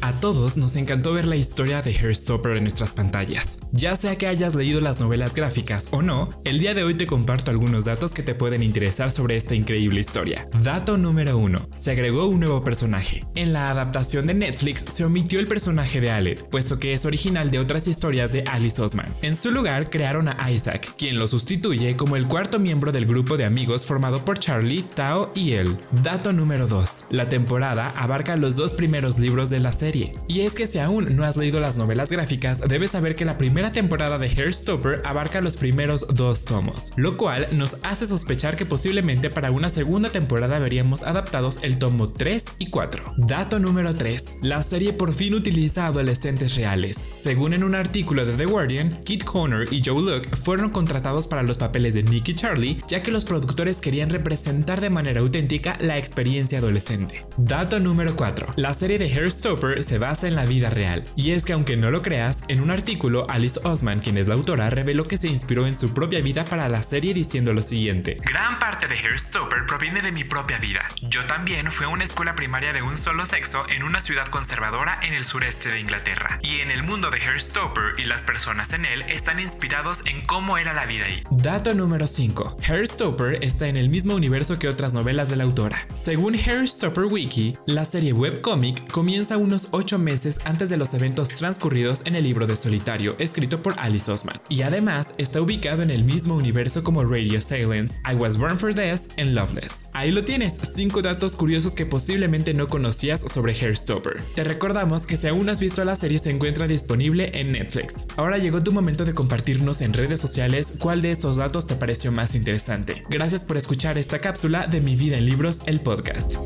A todos nos encantó ver la historia de Hairstopper en nuestras pantallas. Ya sea que hayas leído las novelas gráficas o no, el día de hoy te comparto algunos datos que te pueden interesar sobre esta increíble historia. Dato número 1. Se agregó un nuevo personaje. En la adaptación de Netflix se omitió el personaje de Aled, puesto que es original de otras historias de Alice Osman. En su lugar crearon a Isaac, quien lo sustituye como el cuarto miembro del grupo de amigos formado por Charlie, Tao y él. Dato número 2. La temporada abarca los dos primeros libros de la serie. Y es que si aún no has leído las novelas gráficas, debes saber que la primera temporada de Hairstopper abarca los primeros dos tomos, lo cual nos hace sospechar que posiblemente para una segunda temporada veríamos adaptados el tomo 3 y 4. Dato número 3. La serie por fin utiliza adolescentes reales. Según en un artículo de The Guardian, Kit Connor y Joe Luke fueron contratados para los papeles de Nick y Charlie, ya que los productores querían representar de manera auténtica la experiencia adolescente. Dato número 4. La serie de Hairstopper se basa en la vida real. Y es que aunque no lo creas, en un artículo Alice Osman, quien es la autora, reveló que se inspiró en su propia vida para la serie diciendo lo siguiente. Gran parte de Hairstopper proviene de mi propia vida. Yo también fui a una escuela primaria de un solo sexo en una ciudad conservadora en el sureste de Inglaterra. Y en el mundo de Hairstopper y las personas en él están inspirados en cómo era la vida ahí. Dato número 5. Hairstopper está en el mismo universo que otras novelas de la autora. Según Hairstopper Wiki, la serie webcomic comienza 8 meses antes de los eventos transcurridos en el libro de solitario escrito por Alice Osman, y además está ubicado en el mismo universo como Radio Silence, I Was Born for This and Loveless. Ahí lo tienes, 5 datos curiosos que posiblemente no conocías sobre Hairstopper. Te recordamos que si aún has visto la serie se encuentra disponible en Netflix. Ahora llegó tu momento de compartirnos en redes sociales cuál de estos datos te pareció más interesante. Gracias por escuchar esta cápsula de Mi vida en libros, el podcast.